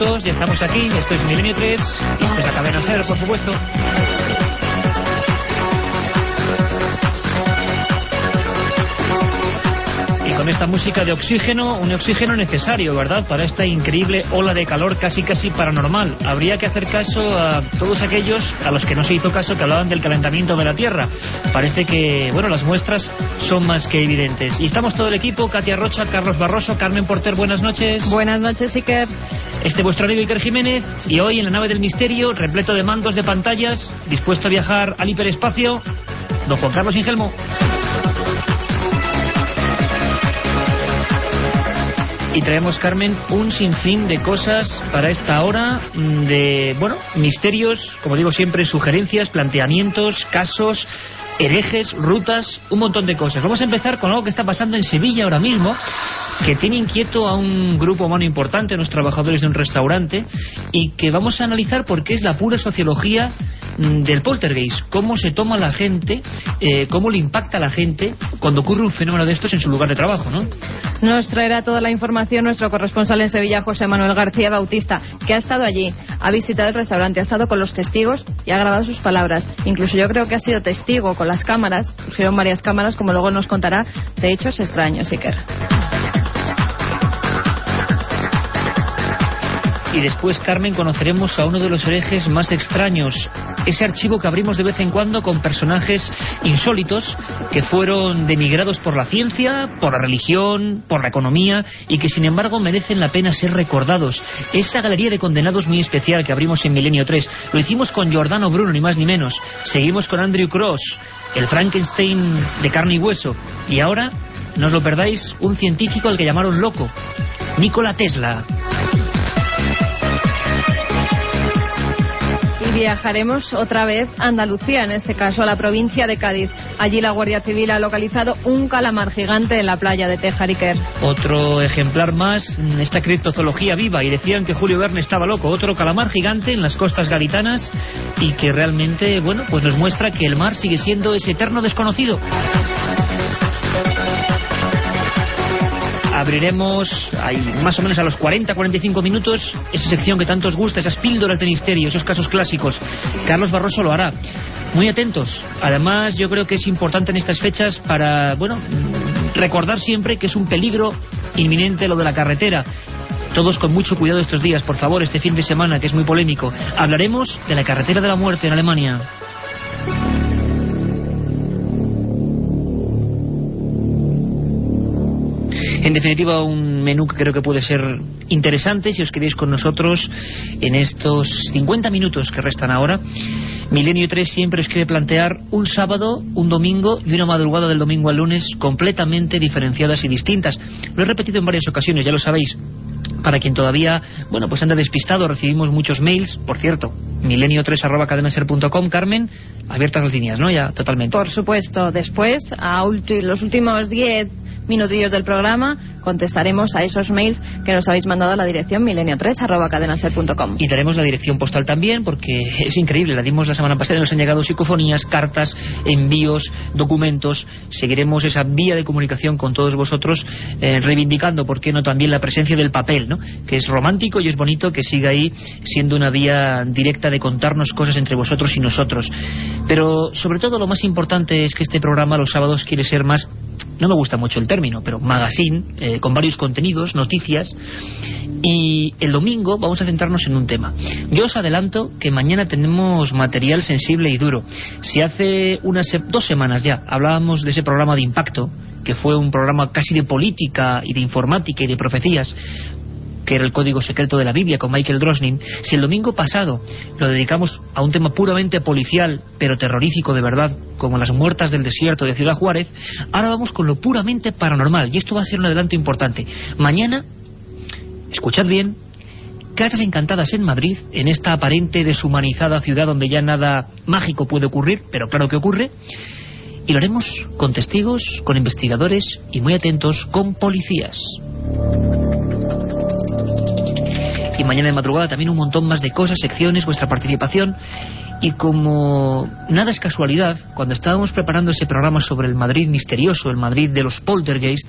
Minutos, ya estamos aquí, esto es Milenio 3, y esto es la cadena Ser, por supuesto. Con esta música de oxígeno, un oxígeno necesario, ¿verdad? Para esta increíble ola de calor casi casi paranormal. Habría que hacer caso a todos aquellos a los que no se hizo caso que hablaban del calentamiento de la Tierra. Parece que, bueno, las muestras son más que evidentes. Y estamos todo el equipo, Katia Rocha, Carlos Barroso, Carmen Porter, buenas noches. Buenas noches, Iker. Este vuestro amigo Iker Jiménez y hoy en la nave del misterio, repleto de mandos de pantallas, dispuesto a viajar al hiperespacio, don Juan Carlos Ingelmo. Y traemos, Carmen, un sinfín de cosas para esta hora de, bueno, misterios, como digo siempre, sugerencias, planteamientos, casos, herejes, rutas, un montón de cosas. Vamos a empezar con algo que está pasando en Sevilla ahora mismo, que tiene inquieto a un grupo humano importante, a los trabajadores de un restaurante, y que vamos a analizar porque es la pura sociología mm, del poltergeist, cómo se toma la gente, eh, cómo le impacta a la gente cuando ocurre un fenómeno de estos en su lugar de trabajo, ¿no? Nos traerá toda la información nuestro corresponsal en Sevilla, José Manuel García Bautista, que ha estado allí, ha visitado el restaurante, ha estado con los testigos y ha grabado sus palabras. Incluso yo creo que ha sido testigo con las cámaras, pusieron varias cámaras, como luego nos contará, de hechos extraños, Iker. Y después, Carmen, conoceremos a uno de los herejes más extraños. Ese archivo que abrimos de vez en cuando con personajes insólitos que fueron denigrados por la ciencia, por la religión, por la economía y que sin embargo merecen la pena ser recordados. Esa galería de condenados muy especial que abrimos en Milenio 3. Lo hicimos con Giordano Bruno, ni más ni menos. Seguimos con Andrew Cross, el Frankenstein de carne y hueso. Y ahora, no os lo perdáis, un científico al que llamaron loco, Nikola Tesla. Viajaremos otra vez a Andalucía, en este caso a la provincia de Cádiz. Allí la Guardia Civil ha localizado un calamar gigante en la playa de Tejariquer. Otro ejemplar más, esta criptozoología viva, y decían que Julio Verne estaba loco. Otro calamar gigante en las costas gaditanas y que realmente, bueno, pues nos muestra que el mar sigue siendo ese eterno desconocido. Abriremos más o menos a los 40-45 minutos esa sección que tanto os gusta, esas píldoras de misterio, esos casos clásicos. Carlos Barroso lo hará. Muy atentos. Además, yo creo que es importante en estas fechas para, bueno, recordar siempre que es un peligro inminente lo de la carretera. Todos con mucho cuidado estos días, por favor, este fin de semana, que es muy polémico. Hablaremos de la carretera de la muerte en Alemania. En definitiva, un menú que creo que puede ser interesante si os queréis con nosotros en estos 50 minutos que restan ahora. Milenio 3 siempre os quiere plantear un sábado, un domingo y una madrugada del domingo al lunes completamente diferenciadas y distintas. Lo he repetido en varias ocasiones, ya lo sabéis. Para quien todavía, bueno, pues anda despistado, recibimos muchos mails, por cierto, milenio3 arroba cadenaser.com, Carmen, abiertas las líneas, ¿no? Ya, totalmente. Por supuesto, después, a los últimos 10 minutillos del programa contestaremos a esos mails que nos habéis mandado a la dirección milenio3 Y daremos la dirección postal también porque es increíble, la dimos la semana pasada y nos han llegado psicofonías, cartas, envíos, documentos. Seguiremos esa vía de comunicación con todos vosotros eh, reivindicando, ¿por qué no?, también la presencia del papel, ¿no?, que es romántico y es bonito que siga ahí siendo una vía directa de contarnos cosas entre vosotros y nosotros. Pero sobre todo lo más importante es que este programa los sábados quiere ser más no me gusta mucho el término, pero magazine, eh, con varios contenidos, noticias, y el domingo vamos a centrarnos en un tema. Yo os adelanto que mañana tenemos material sensible y duro. Si hace unas dos semanas ya hablábamos de ese programa de impacto, que fue un programa casi de política y de informática y de profecías, que era el código secreto de la Biblia con Michael Drosnin, si el domingo pasado lo dedicamos a un tema puramente policial, pero terrorífico de verdad, como las muertas del desierto de Ciudad Juárez, ahora vamos con lo puramente paranormal, y esto va a ser un adelanto importante. Mañana, escuchad bien, Casas Encantadas en Madrid, en esta aparente deshumanizada ciudad donde ya nada mágico puede ocurrir, pero claro que ocurre, y lo haremos con testigos, con investigadores y muy atentos con policías y mañana de madrugada también un montón más de cosas, secciones, vuestra participación. Y como nada es casualidad, cuando estábamos preparando ese programa sobre el Madrid misterioso, el Madrid de los poltergeist,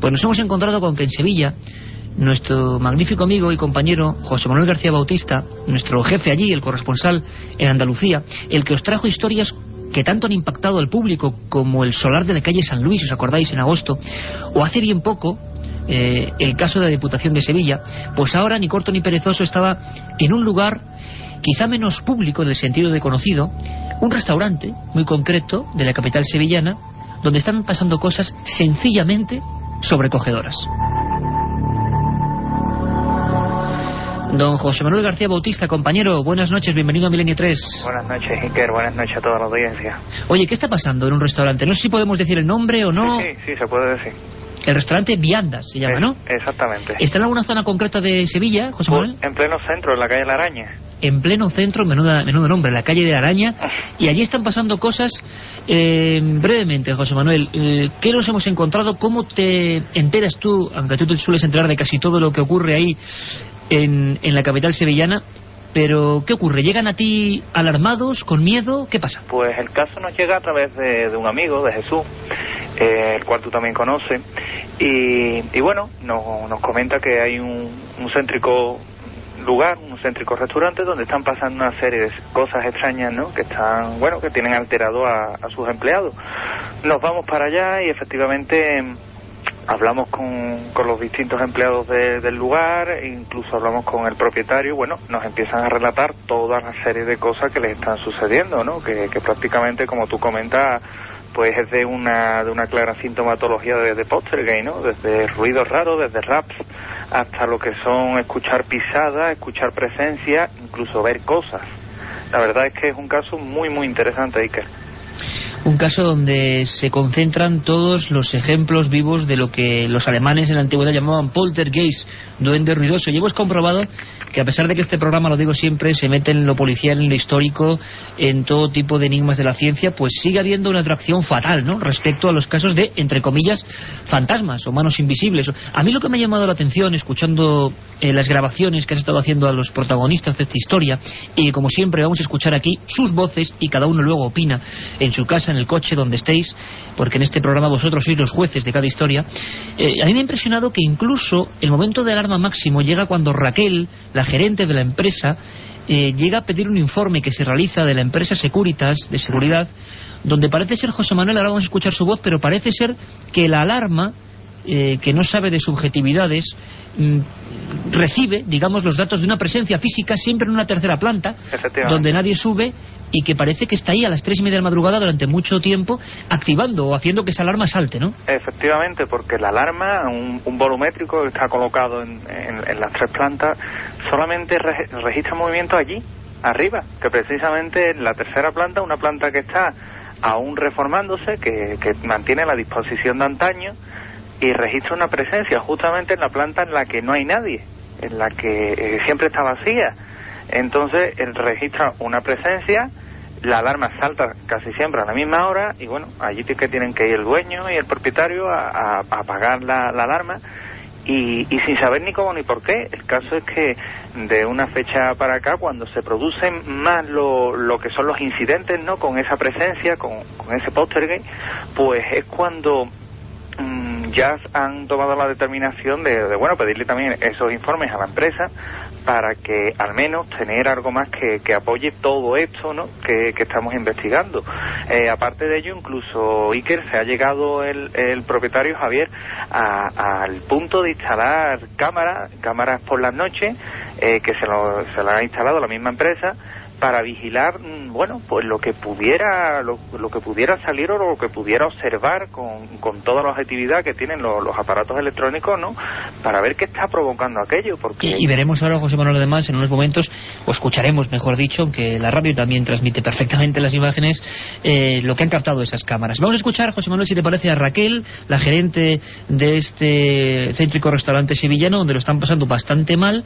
pues nos hemos encontrado con que en Sevilla nuestro magnífico amigo y compañero José Manuel García Bautista, nuestro jefe allí, el corresponsal en Andalucía, el que os trajo historias que tanto han impactado al público como el solar de la calle San Luis, os acordáis, en agosto, o hace bien poco eh, el caso de la Diputación de Sevilla, pues ahora ni corto ni perezoso estaba en un lugar quizá menos público en el sentido de conocido, un restaurante muy concreto de la capital sevillana, donde están pasando cosas sencillamente sobrecogedoras. Don José Manuel García Bautista, compañero, buenas noches, bienvenido a Milenio 3. Buenas noches, Iker, buenas noches a toda la audiencia. Oye, ¿qué está pasando en un restaurante? No sé si podemos decir el nombre o no. Sí, sí, se puede decir. El restaurante Viandas se llama, ¿no? Exactamente. ¿Está en alguna zona concreta de Sevilla, José Pues, Manuel? en pleno centro, en la calle La Araña. En pleno centro, menuda, menudo nombre, la calle de la Araña. Y allí están pasando cosas. eh, brevemente, José Manuel, eh, ¿qué nos hemos encontrado? ¿Cómo te enteras tú, aunque tú te sueles enterar de casi todo lo que ocurre ahí en, en la capital sevillana? Pero, ¿qué ocurre? ¿Llegan a ti alarmados, con miedo? ¿Qué pasa? Pues el caso nos llega a través de, de un amigo, de Jesús, eh, el cual tú también conoces. Y, y bueno, nos, nos comenta que hay un, céntrico lugar, un céntrico restaurante donde están pasando una serie de cosas extrañas, ¿no? Que están, bueno, que tienen alterado a, sus empleados. Nos vamos para allá y efectivamente hablamos con, con los distintos empleados de- del lugar, incluso hablamos con el propietario, bueno, nos empiezan a relatar toda una serie de cosas que les están sucediendo, ¿no? Que, que prácticamente, como tú comentas, pues es de una, de una clara sintomatología de, de poltergeist, ¿no? Desde ruidos raros, desde raps, hasta lo que son escuchar pisadas, escuchar presencia, incluso ver cosas. La verdad es que es un caso muy, muy interesante, Iker. Un caso donde se concentran todos los ejemplos vivos de lo que los alemanes en la antigüedad llamaban poltergeist, duende ruidoso. Y hemos comprobado que a pesar de que este programa, lo digo siempre, se mete en lo policial, en lo histórico, en todo tipo de enigmas de la ciencia, pues sigue habiendo una atracción fatal, ¿no?, respecto a los casos de, entre comillas, fantasmas o manos invisibles. A mí lo que me ha llamado la atención, escuchando eh, las grabaciones que has estado haciendo a los protagonistas de esta historia, y como siempre vamos a escuchar aquí sus voces y cada uno luego opina en su casa, en el coche, donde estéis, porque en este programa vosotros sois los jueces de cada historia. Eh, a mí me ha impresionado que incluso el momento de alarma máximo llega cuando Raquel, la gerente de la empresa, eh, llega a pedir un informe que se realiza de la empresa Securitas, de seguridad, donde parece ser José Manuel, ahora vamos a escuchar su voz, pero parece ser que la alarma, eh, que no sabe de subjetividades, mm, recibe, digamos, los datos de una presencia física siempre en una tercera planta, donde nadie sube y que parece que está ahí a las tres y media de la madrugada durante mucho tiempo activando o haciendo que esa alarma salte, ¿no? Efectivamente, porque la alarma, un, un volumétrico que está colocado en, en- en las tres plantas, solamente re- registra movimiento allí, arriba, que precisamente en la tercera planta, una planta que está aún reformándose, que, que mantiene la disposición de antaño y registra una presencia justamente en la planta en la que no hay nadie, en la que eh, siempre está vacía. Entonces, él registra una presencia, la alarma salta casi siempre a la misma hora y bueno, allí sí que tienen que ir el dueño y el propietario a, apagar la, la alarma y, y sin saber ni cómo ni por qué. El caso es que de una fecha para acá, cuando se producen más lo, lo que son los incidentes, ¿no? Con esa presencia, con, ese poltergeist, pues es cuando mm, ya han tomado la determinación de, de, bueno, pedirle también esos informes a la empresa para que al menos tener algo más que, que apoye todo esto ¿no? que, que estamos investigando. Eh, aparte de ello, incluso Iker se ha llegado el, el propietario Javier al punto de instalar cámaras, cámaras por las noches, eh, que se lo, se lo ha instalado la misma empresa para vigilar, mm, bueno, pues lo que pudiera, lo, que pudiera salir o lo que pudiera observar con, con toda la objetividad que tienen los, aparatos electrónicos, ¿no? Para ver qué está provocando aquello, porque... Y, veremos ahora, José Manuel, además, en unos momentos, o escucharemos, mejor dicho, aunque la radio también transmite perfectamente las imágenes, eh, lo que han captado esas cámaras. Vamos a escuchar, José Manuel, si te parece, a Raquel, la gerente de este céntrico restaurante sevillano, donde lo están pasando bastante mal,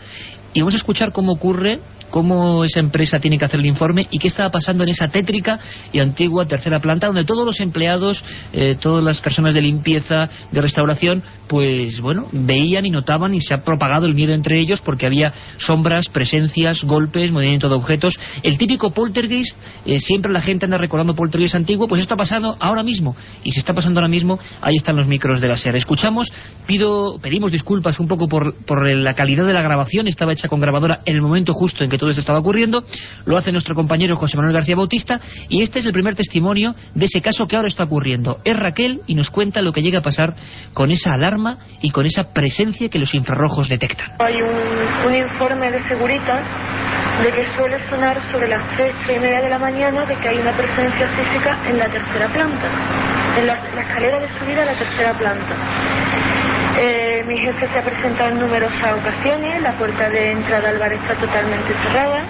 y vamos a escuchar cómo ocurre cómo esa empresa tiene que hacer el informe y qué estaba pasando en esa tétrica y antigua tercera planta donde todos los empleados, eh, todas las personas de limpieza, de restauración, pues bueno, veían y notaban y se ha propagado el miedo entre ellos porque había sombras, presencias, golpes, movimiento de objetos. El típico poltergeist, eh, siempre la gente anda recordando poltergeist antiguo, pues está pasando ahora mismo. Y si está pasando ahora mismo, ahí están los micros de la SER. Escuchamos, pido, pedimos disculpas un poco por, por la calidad de la grabación, estaba hecha con grabadora en el momento justo en que todo esto estaba ocurriendo. Lo hace nuestro compañero José Manuel García Bautista y este es el primer testimonio de ese caso que ahora está ocurriendo. Es Raquel y nos cuenta lo que llega a pasar con esa alarma y con esa presencia que los infrarrojos detectan. Hay un, informe de Seguritas de que suele sonar sobre las tres, y media de la mañana de que hay una presencia física en la tercera planta, en la, escalera de subida a la tercera planta. Eh, mi jefe se ha presentado en numerosas ocasiones, la puerta de entrada al bar está totalmente cerrada,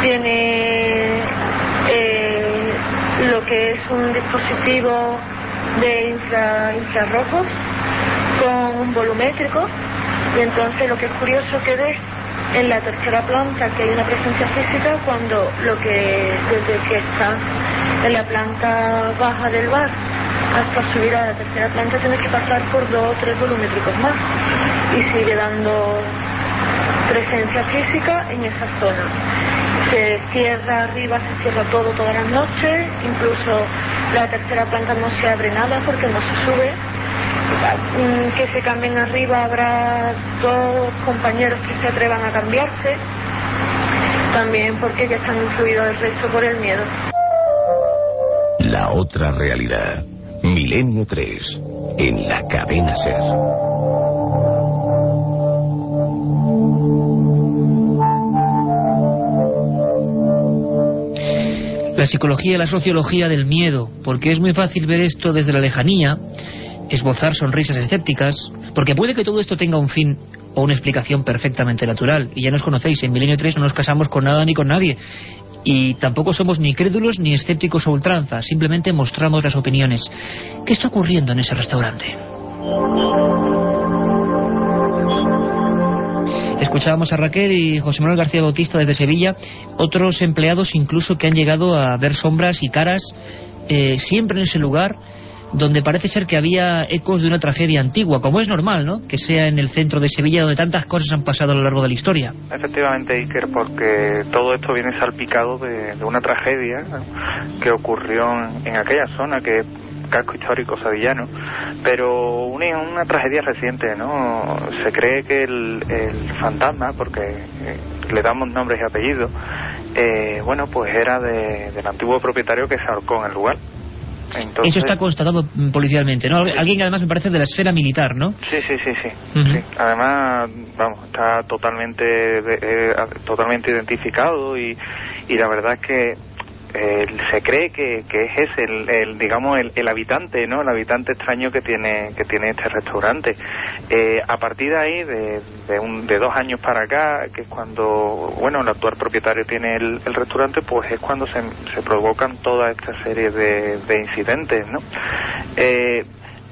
tiene eh, lo que es un dispositivo de infrarrojos con un volumétrico. Y entonces lo que es curioso que ves en la tercera planta que hay una presencia física cuando lo que desde que está en la planta baja del bar hasta subir a la tercera planta tienes que pasar por dos o tres volumétricos más y sigue dando presencia física en esa zona. Se cierra arriba, se cierra todo todas las noches, incluso la tercera planta no se abre nada porque no se sube. Mm, que se cambien arriba habrá dos compañeros que se atrevan a cambiarse, también porque ya están influidos el resto por el miedo. La otra realidad. Milenio 3, en la cadena Ser. La psicología y la sociología del miedo, porque es muy fácil ver esto desde la lejanía, esbozar sonrisas escépticas, porque puede que todo esto tenga un fin o una explicación perfectamente natural. Y ya nos conocéis, en Milenio 3 no nos casamos con nada ni con nadie. Y tampoco somos ni crédulos ni escépticos a ultranza, simplemente mostramos las opiniones. ¿Qué está ocurriendo en ese restaurante? Escuchábamos a Raquel y José Manuel García Bautista desde Sevilla, otros empleados incluso que han llegado a ver sombras y caras eh, siempre en ese lugar donde parece ser que había ecos de una tragedia antigua, como es normal, ¿no? Que sea en el centro de Sevilla donde tantas cosas han pasado a lo largo de la historia. Efectivamente, Iker, porque todo esto viene salpicado de, una tragedia que ocurrió en, aquella zona, que casco histórico sevillano, pero una, tragedia reciente, ¿no? Se cree que el, fantasma, porque eh, le damos nombres y apellidos, eh, bueno, pues era del antiguo propietario que se ahorcó en el lugar. Eso está constatado policialmente, ¿no? Alguien además me parece de la esfera militar, ¿no? Sí, sí, sí, sí. Además, vamos, está totalmente eh, totalmente identificado y, y la verdad es que se cree que, que es el, el digamos el, el, habitante no el habitante extraño que tiene que tiene este restaurante. Eh, a partir de ahí de, de, un, de dos años para acá que es cuando bueno el actual propietario tiene el, el restaurante pues es cuando se, se provocan toda esta serie de, de incidentes no eh,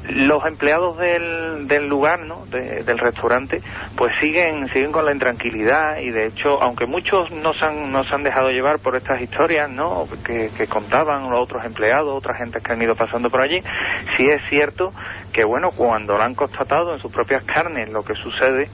los empleados del, del lugar, ¿no? del restaurante, pues siguen siguen con la intranquilidad y de hecho, aunque muchos no se han, no se han dejado llevar por estas historias, ¿no? Que, que contaban los otros empleados, otras gentes que han ido pasando por allí, sí es cierto que, bueno, cuando lo han constatado en sus propias carnes lo que sucede,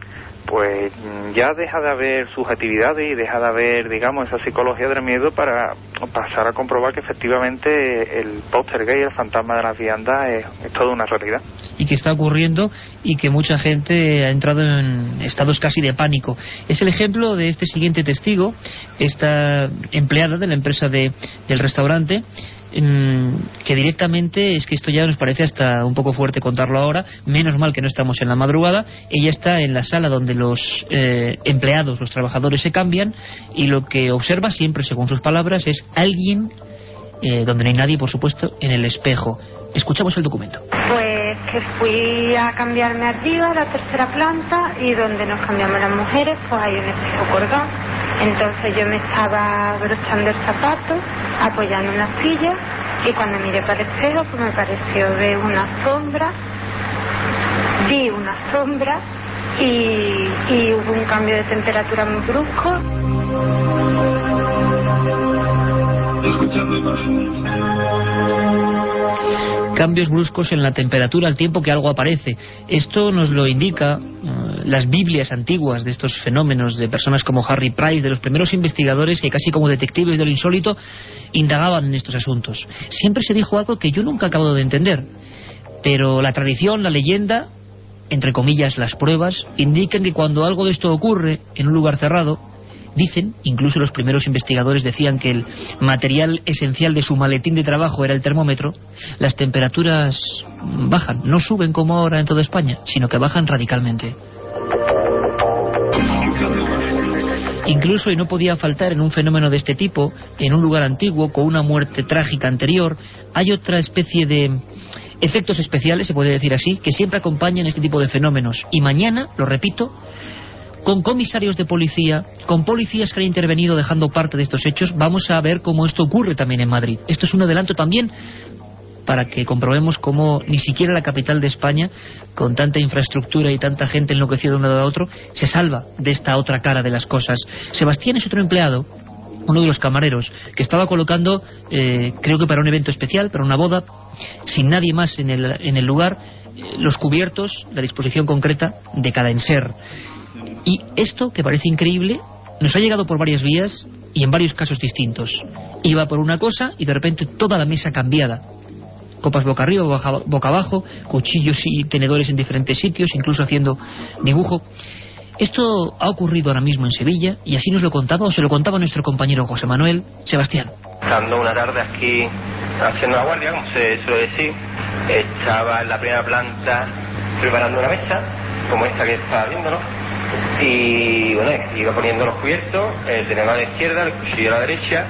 pues ya deja de haber subjetividades y deja de haber, digamos, esa psicología del miedo para pasar a comprobar que efectivamente el póster gay, el fantasma de las viandas, es, es toda una realidad. Y que está ocurriendo y que mucha gente ha entrado en estados casi de pánico. Es el ejemplo de este siguiente testigo, esta empleada de la empresa de, del restaurante, que directamente, es que esto ya nos parece hasta un poco fuerte contarlo ahora, menos mal que no estamos en la madrugada, ella está en la sala donde los eh, empleados, los trabajadores se cambian y lo que observa siempre, según sus palabras, es alguien, eh, donde no hay nadie, por supuesto, en el espejo. Escuchamos el documento. Pues que fui a cambiarme arriba a la tercera planta y donde nos cambiamos las mujeres, pues hay un espejo colgado. Entonces yo me estaba brochando el zapato, apoyando una silla y cuando miré para el espejo pues me pareció ver una sombra, vi una sombra y, y hubo un cambio de temperatura muy brusco. Escuchando imágenes cambios bruscos en la temperatura al tiempo que algo aparece. Esto nos lo indica las Biblias antiguas de estos fenómenos de personas como Harry Price, de los primeros investigadores que casi como detectives de lo insólito indagaban en estos asuntos. Siempre se dijo algo que yo nunca acabo de entender, pero la tradición, la leyenda, entre comillas las pruebas, indican que cuando algo de esto ocurre en un lugar cerrado, Dicen, incluso los primeros investigadores decían que el material esencial de su maletín de trabajo era el termómetro, las temperaturas bajan, no suben como ahora en toda España, sino que bajan radicalmente. Incluso, y no podía faltar en un fenómeno de este tipo, en un lugar antiguo, con una muerte trágica anterior, hay otra especie de efectos especiales, se puede decir así, que siempre acompañan este tipo de fenómenos. Y mañana, lo repito, con comisarios de policía, con policías que han intervenido dejando parte de estos hechos, vamos a ver cómo esto ocurre también en Madrid. Esto es un adelanto también para que comprobemos cómo ni siquiera la capital de España, con tanta infraestructura y tanta gente enloquecida de un lado a otro, se salva de esta otra cara de las cosas. Sebastián es otro empleado, uno de los camareros, que estaba colocando, eh, creo que para un evento especial, para una boda, sin nadie más en el, lugar, eh, los cubiertos, la disposición concreta de cada enser. Y esto, que parece increíble, nos ha llegado por varias vías y en varios casos distintos. Iba por una cosa y de repente toda la mesa cambiada. Copas boca arriba, boca abajo, cuchillos y tenedores en diferentes sitios, incluso haciendo dibujo. Esto ha ocurrido ahora mismo en Sevilla y así nos lo contaba o se lo contaba nuestro compañero José Manuel Sebastián. Estando una tarde aquí haciendo la guardia, como se suele decir, estaba en la primera planta preparando una mesa, como esta que está viendo, ¿no? Y bueno, iba poniendo los cubiertos, el tenedor a la izquierda, el cuchillo a la derecha,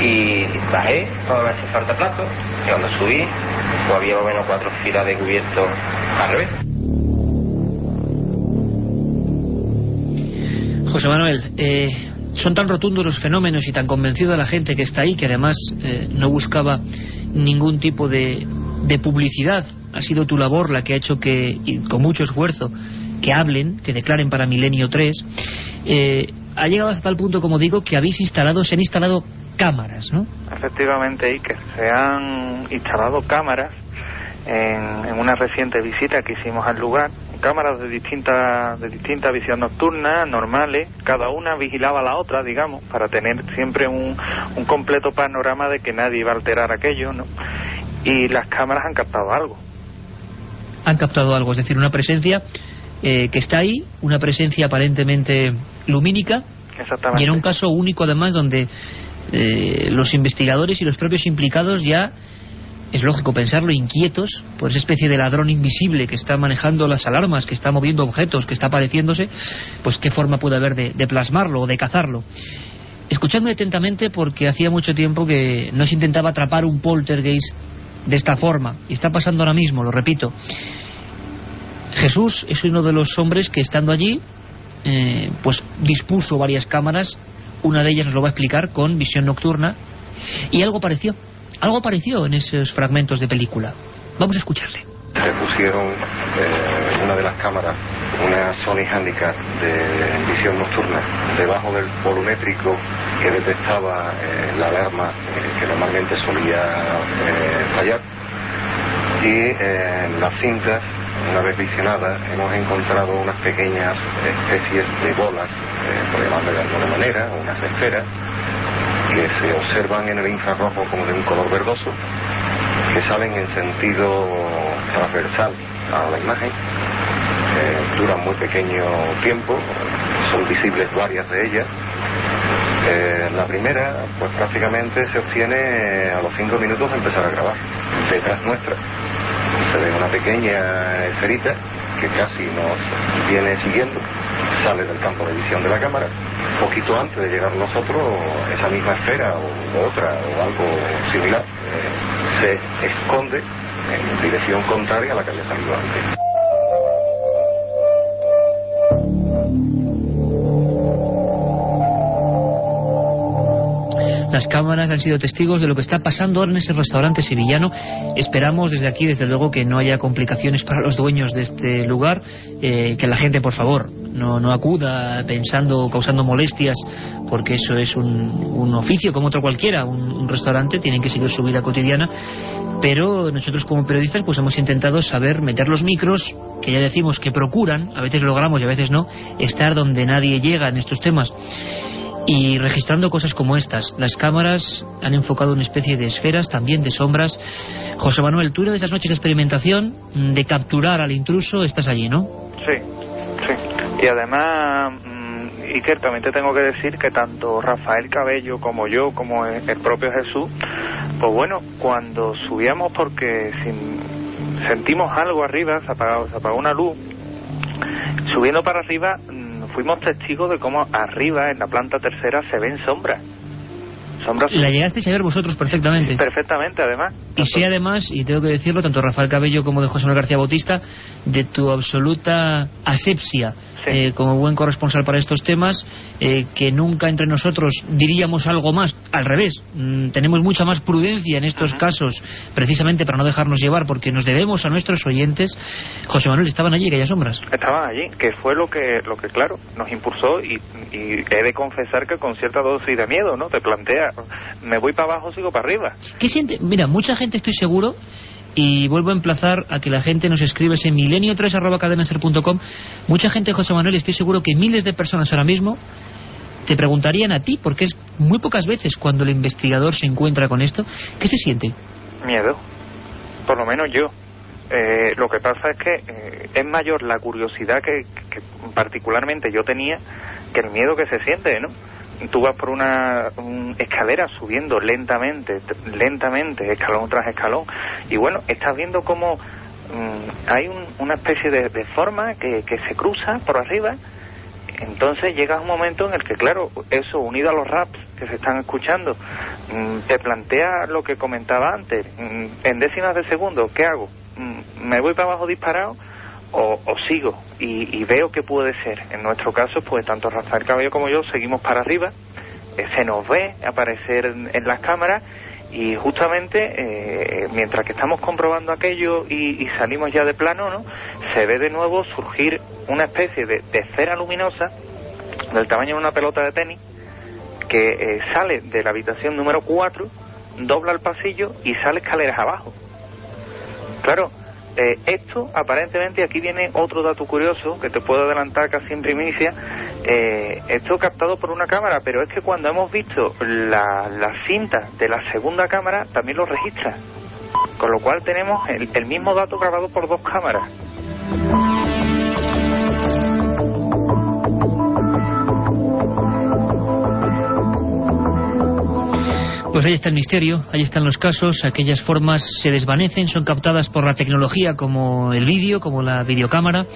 y bajé para ver si falta plato. Y cuando subí, pues había más o menos cuatro filas de cubiertos al revés. José Manuel, eh, son tan rotundos los fenómenos y tan convencida la gente que está ahí, que además eh, no buscaba ningún tipo de, de publicidad. Ha sido tu labor la que ha hecho que, y con mucho esfuerzo, que hablen, que declaren para Milenio 3, eh, ha llegado hasta tal punto, como digo, que habéis instalado, se han instalado cámaras, ¿no? Efectivamente, que se han instalado cámaras en, en, una reciente visita que hicimos al lugar, cámaras de distinta, de distinta visión nocturna, normales, cada una vigilaba a la otra, digamos, para tener siempre un, un completo panorama de que nadie iba a alterar aquello, ¿no? Y las cámaras han captado algo. Han captado algo, es decir, una presencia eh, que está ahí, una presencia aparentemente lumínica, y en un caso único además donde eh, los investigadores y los propios implicados ya, es lógico pensarlo, inquietos por esa especie de ladrón invisible que está manejando las alarmas, que está moviendo objetos, que está apareciéndose, pues qué forma puede haber de, plasmarlo o de cazarlo. Escuchadme atentamente porque hacía mucho tiempo que no se intentaba atrapar un poltergeist de esta forma, y está pasando ahora mismo, lo repito. Jesús es uno de los hombres que estando allí, eh, pues dispuso varias cámaras, una de ellas nos lo va a explicar con visión nocturna, y algo pareció, algo pareció en esos fragmentos de película. Vamos a escucharle. Se pusieron eh, una de las cámaras, una Sony Handicap de visión nocturna, debajo del volumétrico que detectaba eh, la alarma eh, que normalmente solía fallar y las cintas una vez visionada, hemos encontrado unas pequeñas especies de bolas, eh, por llamarle de alguna manera, unas esferas, que se observan en el infrarrojo como de un color verdoso, que salen en sentido transversal a la imagen, eh, duran muy pequeño tiempo, son visibles varias de ellas. Eh, la primera, pues prácticamente se obtiene a los cinco minutos de empezar a grabar, detrás nuestra. Se ve una pequeña esferita que casi nos viene siguiendo, sale del campo de visión de la cámara. Poquito antes de llegar nosotros, esa misma esfera o otra o algo similar eh, se esconde en dirección contraria a la que había salido antes. Las cámaras han sido testigos de lo que está pasando ahora en ese restaurante sevillano. Esperamos desde aquí, desde luego, que no haya complicaciones para los dueños de este lugar, eh, que la gente, por favor, no, acuda pensando, causando molestias, porque eso es un, un oficio como otro cualquiera, un, un restaurante, tienen que seguir su vida cotidiana pero nosotros como periodistas pues hemos intentado saber meter los micros que ya decimos que procuran, a veces lo logramos y a veces no, estar donde nadie llega en estos temas y registrando cosas como estas. Las cámaras han enfocado una especie de esferas, también de sombras. José Manuel, tú de esas noches de experimentación, mm, de capturar al intruso, estás allí, ¿no? Sí, sí. Y además, mm, Iker, también te tengo que decir que tanto Rafael Cabello como yo, como el propio Jesús, pues bueno, cuando subíamos porque sin, sentimos algo arriba, se apagó, se apagó una luz, subiendo para arriba fuimos testigos de cómo arriba, en la planta tercera, se ven sombras. Sombras... La llegasteis a ver vosotros perfectamente. Perfectamente, además. Y sé además, y tengo que decirlo, tanto Rafael Cabello como de José Manuel García Bautista, de tu absoluta asepsia eh, como buen corresponsal para estos temas, eh, que nunca entre nosotros diríamos algo más, al revés, mm, tenemos mucha más prudencia en estos casos, precisamente para no dejarnos llevar, porque nos debemos a nuestros oyentes. José Manuel, ¿estaban allí aquellas sombras? Estaban allí, que fue lo que, lo que claro, nos impulsó y, y he de confesar que con cierta dosis de miedo, ¿no? Te plantea, me voy para abajo, sigo para arriba. ¿Qué siente? Mira, mucha gente estoy seguro y vuelvo a emplazar a que la gente nos escribe ese milenio3 mucha gente José Manuel estoy seguro que miles de personas ahora mismo te preguntarían a ti porque es muy pocas veces cuando el investigador se encuentra con esto ¿qué se siente? miedo por lo menos yo eh, lo que pasa es que eh, es mayor la curiosidad que, que particularmente yo tenía que el miedo que se siente ¿no? Tú vas por una escalera subiendo lentamente, lentamente, escalón tras escalón, y bueno, estás viendo cómo mm, hay una especie de, forma que, que, se cruza por arriba, entonces llega un momento en el que, claro, eso unido a los raps que se están escuchando, mm, te plantea lo que comentaba antes, mm, en décimas de segundo, ¿qué hago? ¿Me voy para abajo disparado? O, sigo y, veo que puede ser. En nuestro caso, pues tanto Rafael Cabello como yo seguimos para arriba, eh, se nos ve aparecer en, las cámaras y justamente eh, mientras que estamos comprobando aquello y, salimos ya de plano, ¿no? se ve de nuevo surgir una especie de, esfera luminosa del tamaño de una pelota de tenis que eh, sale de la habitación número 4, dobla el pasillo y sale escaleras abajo. Claro, eh, esto, aparentemente, aquí viene otro dato curioso que te puedo adelantar casi en primicia. Eh, esto captado por una cámara, pero es que cuando hemos visto la, la cinta de la segunda cámara, también lo registra. Con lo cual tenemos el, el mismo dato grabado por dos cámaras. Pues ahí está el misterio, ahí están los casos, aquellas formas se desvanecen, son captadas por la tecnología como el vídeo, como la videocámara.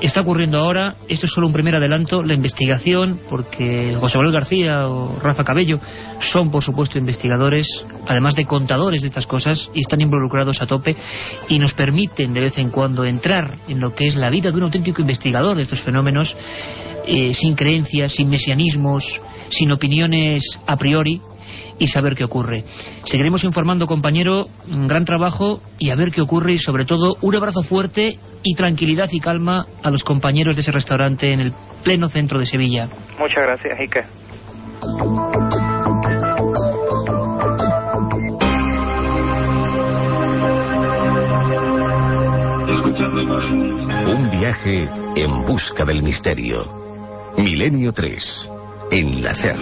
Está ocurriendo ahora, esto es solo un primer adelanto, la investigación, porque José Manuel García o Rafa Cabello son por supuesto investigadores, además de contadores de estas cosas, y están involucrados a tope, y nos permiten de vez en cuando entrar en lo que es la vida de un auténtico investigador de estos fenómenos, eh, sin creencias, sin mesianismos, sin opiniones a priori, y saber qué ocurre. Seguiremos informando, compañero, un gran trabajo y a ver qué ocurre y sobre todo un abrazo fuerte y tranquilidad y calma a los compañeros de ese restaurante en el pleno centro de Sevilla. Muchas gracias, Ike. Escuchando Un viaje en busca del misterio. Milenio 3. En la SER.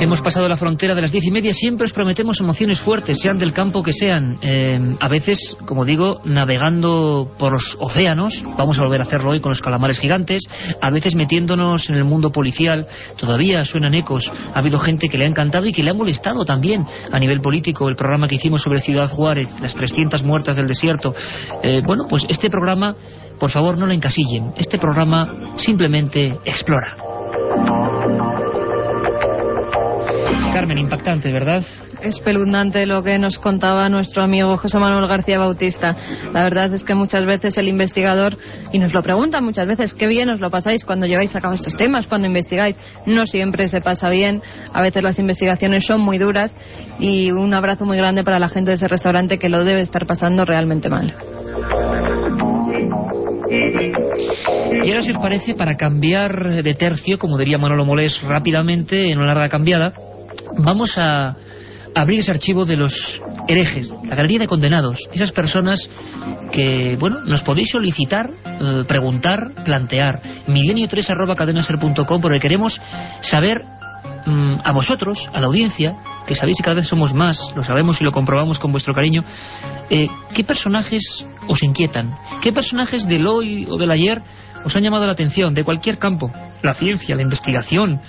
Hemos pasado la frontera de las diez y media, siempre os prometemos emociones fuertes, sean del campo que sean. Eh, a veces, como digo, navegando por los océanos, vamos a volver a hacerlo hoy con los calamares gigantes, a veces metiéndonos en el mundo policial, todavía suenan ecos. Ha habido gente que le ha encantado y que le ha molestado también a nivel político el programa que hicimos sobre Ciudad Juárez, las 300 muertas del desierto. Eh, bueno, pues este programa, por favor, no lo encasillen. Este programa simplemente explora. Carmen, impactante, ¿verdad? Espeluznante lo que nos contaba nuestro amigo José Manuel García Bautista. La verdad es que muchas veces el investigador, y nos lo preguntan muchas veces, qué bien os lo pasáis cuando lleváis a cabo estos temas, cuando investigáis. No siempre se pasa bien, a veces las investigaciones son muy duras y un abrazo muy grande para la gente de ese restaurante que lo debe estar pasando realmente mal. Y ahora, si os parece, para cambiar de tercio, como diría Manolo Molés rápidamente, en una larga cambiada, vamos a abrir ese archivo de los herejes, la galería de condenados, esas personas que, bueno, nos podéis solicitar, eh, preguntar, plantear. milenio3 arroba cadenaser.com porque queremos saber mm, a vosotros, a la audiencia, que sabéis que cada vez somos más, lo sabemos y lo comprobamos con vuestro cariño, eh, ¿qué personajes os inquietan? ¿Qué personajes del hoy o del ayer os han llamado la atención, de cualquier campo? La ciencia, la investigación.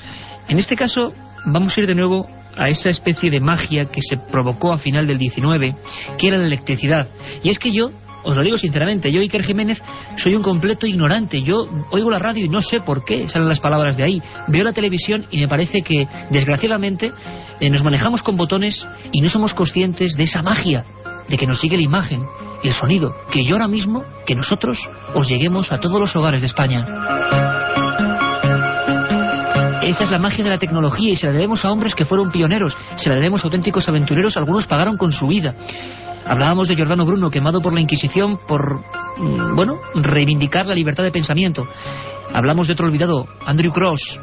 En este caso, vamos a ir de nuevo a esa especie de magia que se provocó a final del 19, que era la electricidad. Y es que yo, os lo digo sinceramente, yo, Iker Jiménez, soy un completo ignorante. Yo oigo la radio y no sé por qué salen las palabras de ahí. Veo la televisión y me parece que, desgraciadamente, eh, nos manejamos con botones y no somos conscientes de esa magia, de que nos sigue la imagen y el sonido, que yo ahora mismo, que nosotros os lleguemos a todos los hogares de España. Esa es la magia de la tecnología y se la debemos a hombres que fueron pioneros, se la debemos a auténticos aventureros, algunos pagaron con su vida. Hablábamos de Giordano Bruno, quemado por la Inquisición por, mm, bueno, reivindicar la libertad de pensamiento. Hablamos de otro olvidado, Andrew Cross,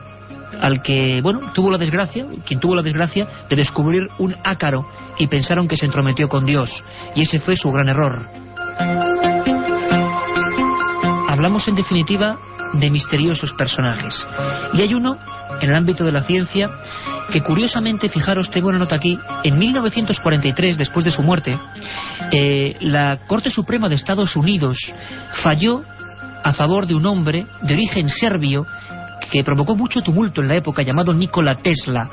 al que, bueno, tuvo la desgracia, quien tuvo la desgracia de descubrir un ácaro y pensaron que se entrometió con Dios. Y ese fue su gran error. Hablamos en definitiva de misteriosos personajes. Y hay uno, en el ámbito de la ciencia, que curiosamente, fijaros, tengo una nota aquí, en 1943, después de su muerte, eh, la Corte Suprema de Estados Unidos falló a favor de un hombre de origen serbio que provocó mucho tumulto en la época, llamado Nikola Tesla.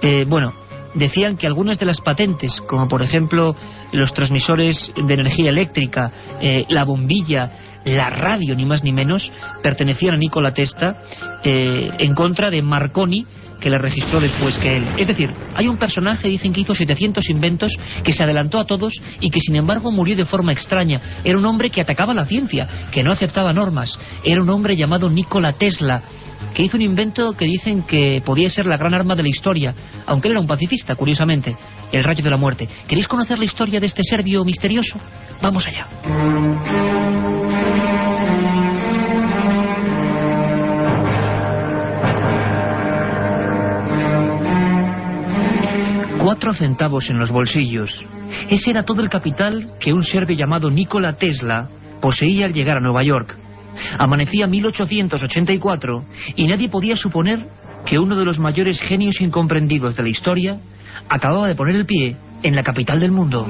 Eh, bueno, decían que algunas de las patentes, como por ejemplo los transmisores de energía eléctrica, eh, la bombilla, la radio, ni más ni menos, pertenecían a Nikola Tesla eh, en contra de Marconi, que la registró después que él. Es decir, hay un personaje, dicen que hizo 700 inventos, que se adelantó a todos y que sin embargo murió de forma extraña. Era un hombre que atacaba la ciencia, que no aceptaba normas. Era un hombre llamado Nikola Tesla, que hizo un invento que dicen que podía ser la gran arma de la historia, aunque él era un pacifista, curiosamente, el rayo de la muerte. ¿Queréis conocer la historia de este serbio misterioso? Vamos allá. Cuatro centavos en los bolsillos. Ese era todo el capital que un serbio llamado Nikola Tesla poseía al llegar a Nueva York. Amanecía 1884 y nadie podía suponer que uno de los mayores genios incomprendidos de la historia acababa de poner el pie en la capital del mundo.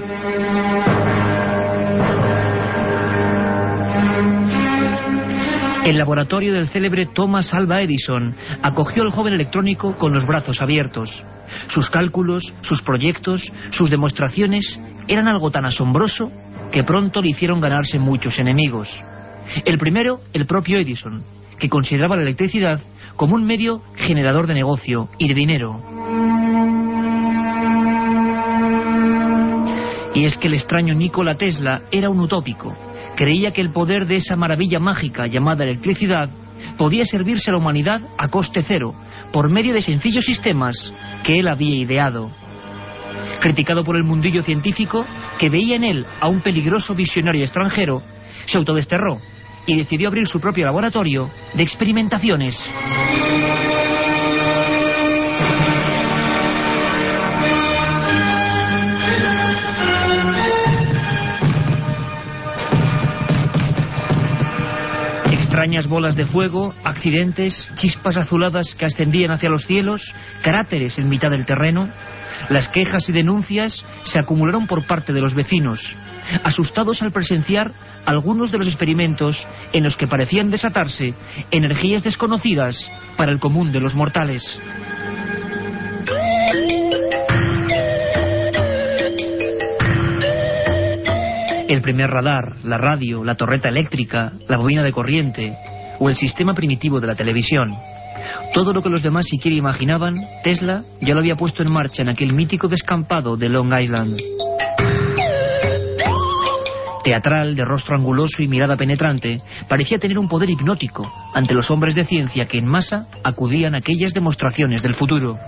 El laboratorio del célebre Thomas Alva Edison acogió al joven electrónico con los brazos abiertos. Sus cálculos, sus proyectos, sus demostraciones eran algo tan asombroso que pronto le hicieron ganarse muchos enemigos. El primero, el propio Edison, que consideraba la electricidad como un medio generador de negocio y de dinero. Y es que el extraño Nikola Tesla era un utópico. Creía que el poder de esa maravilla mágica llamada electricidad podía servirse a la humanidad a coste cero, por medio de sencillos sistemas que él había ideado. Criticado por el mundillo científico, que veía en él a un peligroso visionario extranjero, se autodesterró y decidió abrir su propio laboratorio de experimentaciones. Extrañas bolas de fuego, accidentes, chispas azuladas que ascendían hacia los cielos, cráteres en mitad del terreno. Las quejas y denuncias se acumularon por parte de los vecinos, asustados al presenciar algunos de los experimentos en los que parecían desatarse energías desconocidas para el común de los mortales. El primer radar, la radio, la torreta eléctrica, la bobina de corriente o el sistema primitivo de la televisión. Todo lo que los demás siquiera imaginaban, Tesla ya lo había puesto en marcha en aquel mítico descampado de Long Island. Teatral, de rostro anguloso y mirada penetrante, parecía tener un poder hipnótico ante los hombres de ciencia que en masa acudían a aquellas demostraciones del futuro.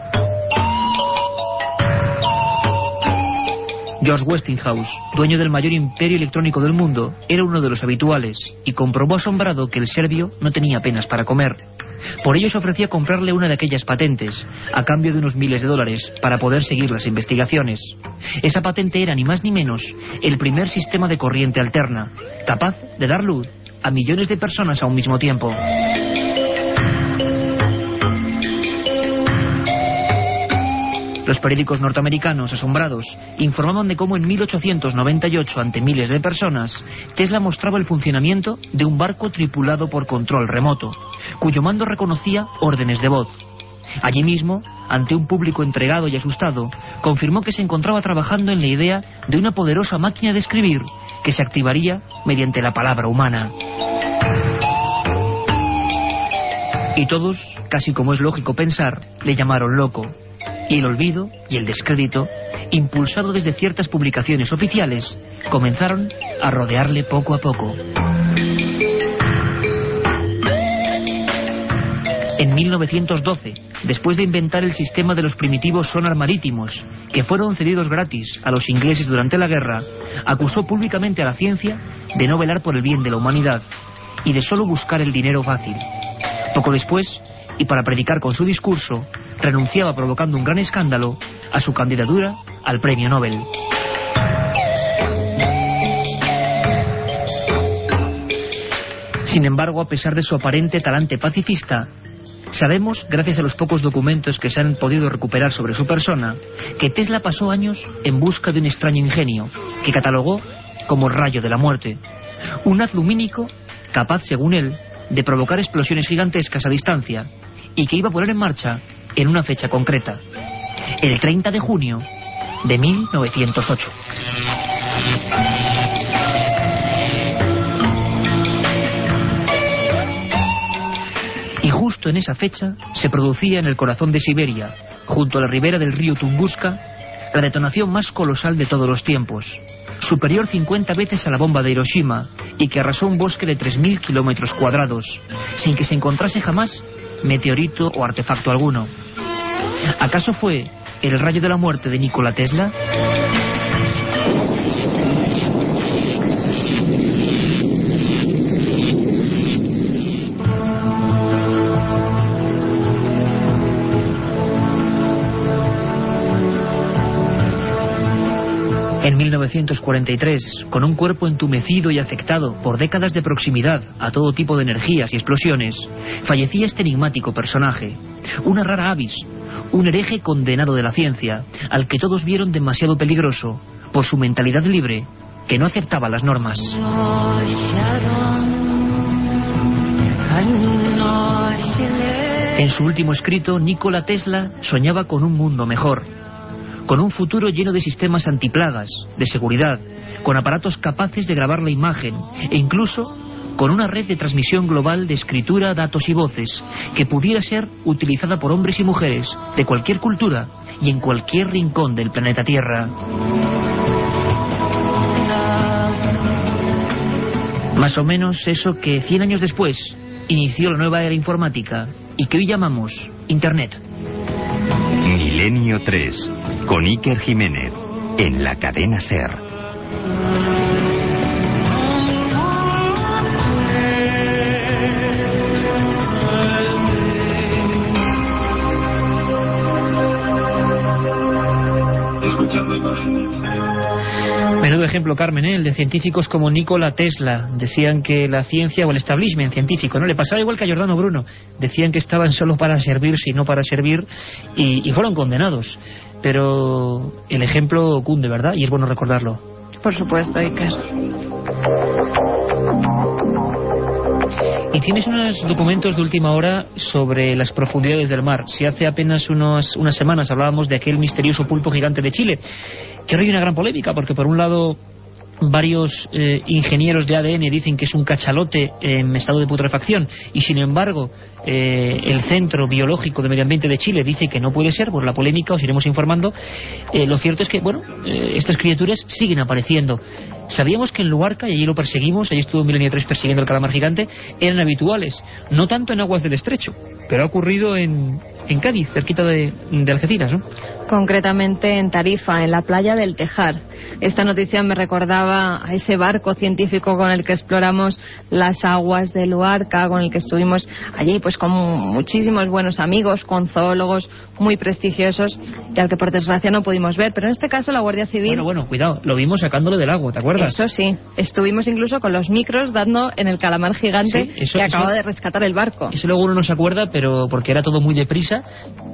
George Westinghouse, dueño del mayor imperio electrónico del mundo, era uno de los habituales y comprobó asombrado que el serbio no tenía apenas para comer. Por ello se ofrecía comprarle una de aquellas patentes, a cambio de unos miles de dólares, para poder seguir las investigaciones. Esa patente era ni más ni menos el primer sistema de corriente alterna, capaz de dar luz a millones de personas a un mismo tiempo. Los periódicos norteamericanos, asombrados, informaban de cómo en 1898, ante miles de personas, Tesla mostraba el funcionamiento de un barco tripulado por control remoto, cuyo mando reconocía órdenes de voz. Allí mismo, ante un público entregado y asustado, confirmó que se encontraba trabajando en la idea de una poderosa máquina de escribir que se activaría mediante la palabra humana. Y todos, casi como es lógico pensar, le llamaron loco y el olvido y el descrédito, impulsado desde ciertas publicaciones oficiales, comenzaron a rodearle poco a poco. En 1912, después de inventar el sistema de los primitivos sonar marítimos, que fueron cedidos gratis a los ingleses durante la guerra, acusó públicamente a la ciencia de no velar por el bien de la humanidad y de solo buscar el dinero fácil. Poco después, y para predicar con su discurso, renunciaba provocando un gran escándalo a su candidatura al premio Nobel. Sin embargo, a pesar de su aparente talante pacifista, sabemos, gracias a los pocos documentos que se han podido recuperar sobre su persona, que Tesla pasó años en busca de un extraño ingenio, que catalogó como rayo de la muerte. Un haz lumínico capaz, según él, de provocar explosiones gigantescas a distancia y que iba a poner en marcha en una fecha concreta, el 30 de junio de 1908. Y justo en esa fecha se producía en el corazón de Siberia, junto a la ribera del río Tunguska, la detonación más colosal de todos los tiempos, superior 50 veces a la bomba de Hiroshima y que arrasó un bosque de 3.000 kilómetros cuadrados, sin que se encontrase jamás meteorito o artefacto alguno. ¿Acaso fue el rayo de la muerte de Nikola Tesla? En 1943, con un cuerpo entumecido y afectado por décadas de proximidad a todo tipo de energías y explosiones, fallecía este enigmático personaje, una rara avis, un hereje condenado de la ciencia, al que todos vieron demasiado peligroso por su mentalidad libre, que no aceptaba las normas. En su último escrito, Nikola Tesla soñaba con un mundo mejor, con un futuro lleno de sistemas antiplagas, de seguridad, con aparatos capaces de grabar la imagen e incluso con una red de transmisión global de escritura, datos y voces que pudiera ser utilizada por hombres y mujeres de cualquier cultura y en cualquier rincón del planeta Tierra. Más o menos eso que 100 años después inició la nueva era informática y que hoy llamamos Internet. Milenio 3, con Iker Jiménez, en la cadena Ser. Menudo ejemplo, Carmen, ¿eh? el de científicos como Nikola Tesla. Decían que la ciencia o el establishment científico, ¿no? Le pasaba igual que a Giordano Bruno. Decían que estaban solo para servir, si no para servir, y, y fueron condenados. Pero el ejemplo cunde, ¿verdad? Y es bueno recordarlo. Por supuesto, Iker. Y tienes unos documentos de última hora sobre las profundidades del mar. Si hace apenas unos, unas semanas hablábamos de aquel misterioso pulpo gigante de Chile, que ahora hay una gran polémica, porque por un lado varios eh, ingenieros de ADN dicen que es un cachalote en estado de putrefacción y sin embargo eh, el Centro Biológico de Medio Ambiente de Chile dice que no puede ser, por la polémica os iremos informando, eh, lo cierto es que, bueno, estas criaturas siguen apareciendo. Sabíamos que en Luarca, y allí lo perseguimos, allí estuvo Milenio 3 persiguiendo el calamar gigante, eran habituales, no tanto en aguas del estrecho, pero ha ocurrido en, en Cádiz, cerquita de, de Algeciras, ¿no? Concretamente en Tarifa, en la playa del Tejar. Esta noticia me recordaba a ese barco científico con el que exploramos las aguas de Luarca, con el que estuvimos allí pues con muchísimos buenos amigos, con zoólogos muy prestigiosos y al que por desgracia no pudimos ver. Pero en este caso la Guardia Civil... Bueno, bueno, cuidado, lo vimos sacándolo del agua, ¿te acuerdas? Eso sí, estuvimos incluso con los micros dando en el calamar gigante que acaba de rescatar el barco. Eso luego uno no se acuerda, pero porque era todo muy deprisa,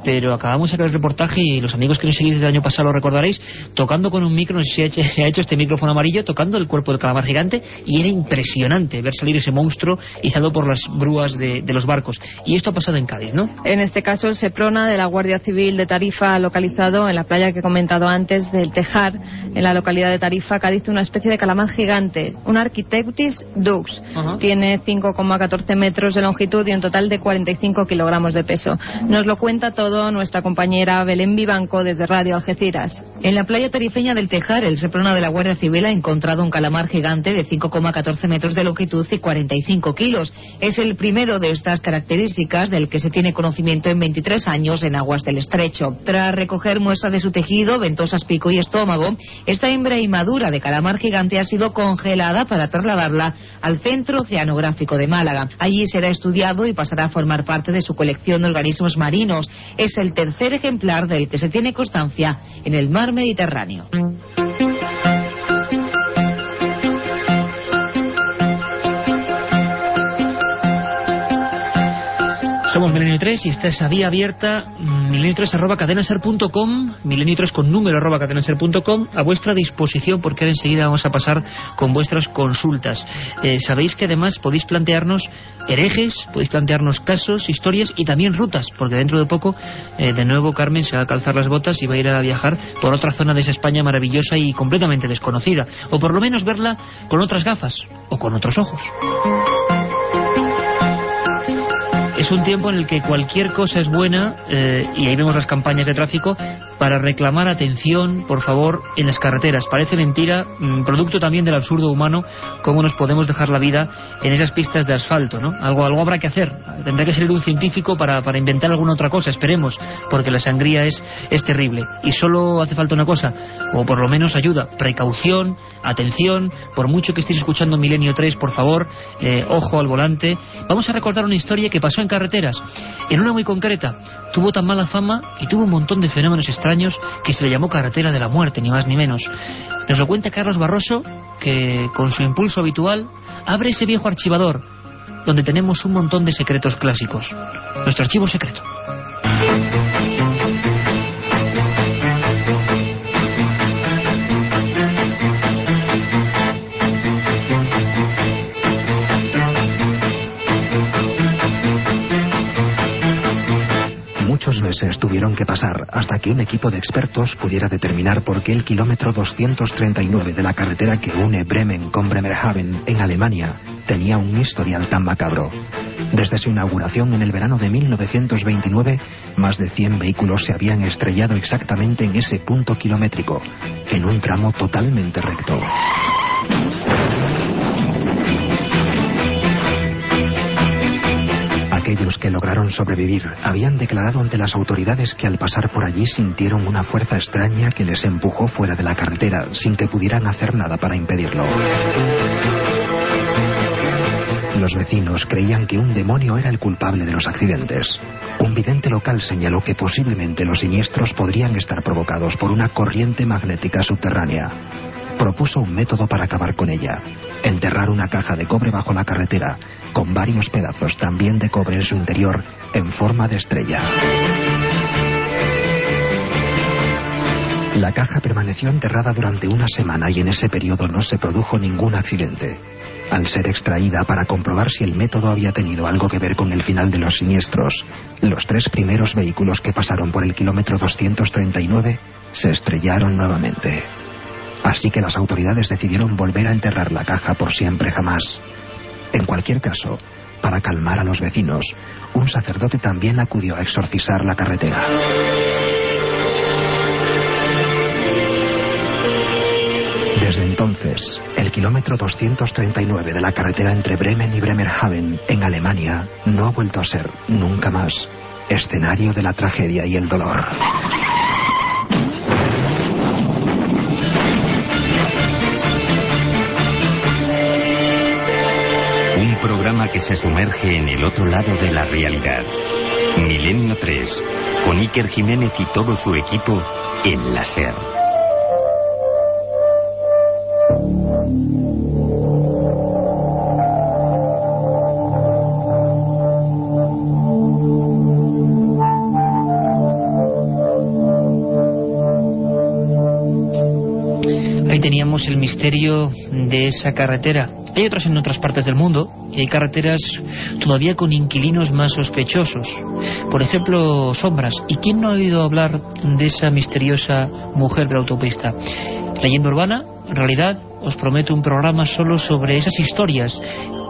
pero acabamos de sacar el reportaje y los amigos que nos seguís desde el año pasado lo recordaréis, tocando con un micro, no sé si ha hecho, se ha hecho este micrófono amarillo, tocando el cuerpo del calamar gigante y era impresionante ver salir ese monstruo izado por las brúas de, de los barcos. Y esto ha pasado en Cádiz, ¿no? En este caso, el Seprona de la Guardia Civil de Tarifa localizado en la playa que he comentado antes del Tejar, en la localidad de Tarifa, Cádiz, una especie de calamar gigante, un Architeutis dux. Ajá. Tiene 5,14 metros de longitud y un total de 45 kilogramos de peso. Nos lo cuenta todo nuestra compañera Belén Vivanco desde Radio Algeciras. En la playa tarifeña del Tejar, el Seprona de la Guardia Civil ha encontrado un calamar gigante de 5,14 metros de longitud y 45 kilos. Es el primero de estas características del que se tiene conocimiento en 23 años en aguas del estrecho. Tras recoger muestra de su tejido, ventosas, pico y estómago, esta hembra inmadura de calamar gigante ha sido congelada para trasladarla al Centro Oceanográfico de Málaga. Allí será estudiado y pasará a formar parte de su colección de organismos marinos. Es el tercer ejemplar del que se tiene constancia en el mar Mediterráneo. Somos Milenio 3 y esta es a vía abierta milenio 3 arroba cadenaser.com milenio 3 con número arroba cadenaser.com a vuestra disposición porque ahora enseguida vamos a pasar con vuestras consultas. Eh, Sabéis que además podéis plantearnos herejes, podéis plantearnos casos, historias y también rutas, porque dentro de poco eh, de nuevo Carmen se va a calzar las botas y va a ir a viajar por otra zona de esa España maravillosa y completamente desconocida, o por lo menos verla con otras gafas o con otros ojos. Es un tiempo en el que cualquier cosa es buena, eh, y ahí vemos las campañas de tráfico, para reclamar atención, por favor, en las carreteras. Parece mentira, mm, producto también del absurdo humano, cómo nos podemos dejar la vida en esas pistas de asfalto, ¿no? Algo, algo habrá que hacer. Tendrá que salir un científico para, para inventar alguna otra cosa, esperemos, porque la sangría es, es terrible. Y solo hace falta una cosa, o por lo menos ayuda, precaución, atención, por mucho que estéis escuchando Milenio 3, por favor, eh, ojo al volante. Vamos a recordar una historia que pasó en carreteras, en una muy concreta. Tuvo tan mala fama y tuvo un montón de fenómenos extraños que se le llamó carretera de la muerte, ni más ni menos. Nos lo cuenta Carlos Barroso, que con su impulso habitual abre ese viejo archivador, donde tenemos un montón de secretos clásicos. Nuestro archivo secreto. Muchos meses tuvieron que pasar hasta que un equipo de expertos pudiera determinar por qué el kilómetro 239 de la carretera que une Bremen con Bremerhaven en Alemania tenía un historial tan macabro. Desde su inauguración en el verano de 1929, más de 100 vehículos se habían estrellado exactamente en ese punto kilométrico, en un tramo totalmente recto. Aquellos que lograron sobrevivir habían declarado ante las autoridades que al pasar por allí sintieron una fuerza extraña que les empujó fuera de la carretera sin que pudieran hacer nada para impedirlo. Los vecinos creían que un demonio era el culpable de los accidentes. Un vidente local señaló que posiblemente los siniestros podrían estar provocados por una corriente magnética subterránea. Propuso un método para acabar con ella. Enterrar una caja de cobre bajo la carretera, con varios pedazos también de cobre en su interior, en forma de estrella. La caja permaneció enterrada durante una semana y en ese periodo no se produjo ningún accidente. Al ser extraída para comprobar si el método había tenido algo que ver con el final de los siniestros, los tres primeros vehículos que pasaron por el kilómetro 239 se estrellaron nuevamente. Así que las autoridades decidieron volver a enterrar la caja por siempre jamás. En cualquier caso, para calmar a los vecinos, un sacerdote también acudió a exorcizar la carretera. Desde entonces, el kilómetro 239 de la carretera entre Bremen y Bremerhaven, en Alemania, no ha vuelto a ser, nunca más, escenario de la tragedia y el dolor. Programa que se sumerge en el otro lado de la realidad. Milenio 3, con Iker Jiménez y todo su equipo en la SER. Misterio de esa carretera. Hay otras en otras partes del mundo y hay carreteras todavía con inquilinos más sospechosos. Por ejemplo, sombras. ¿Y quién no ha oído hablar de esa misteriosa mujer de la autopista? Leyenda urbana, en realidad, os prometo un programa solo sobre esas historias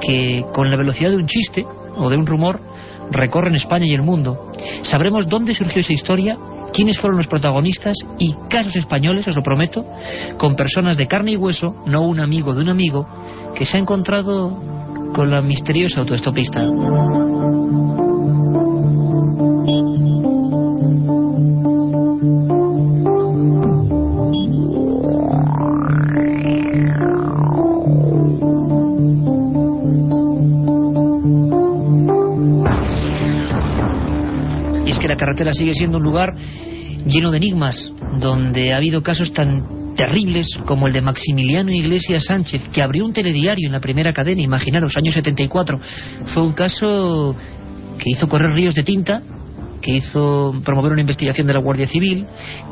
que con la velocidad de un chiste o de un rumor recorren España y el mundo. Sabremos dónde surgió esa historia, quiénes fueron los protagonistas y casos españoles, os lo prometo, con personas de carne y hueso, no un amigo de un amigo, que se ha encontrado con la misteriosa autoestopista. La carretera sigue siendo un lugar lleno de enigmas, donde ha habido casos tan terribles como el de Maximiliano Iglesias Sánchez, que abrió un telediario en la primera cadena, imaginaros, año 74. Fue un caso que hizo correr ríos de tinta, que hizo promover una investigación de la Guardia Civil,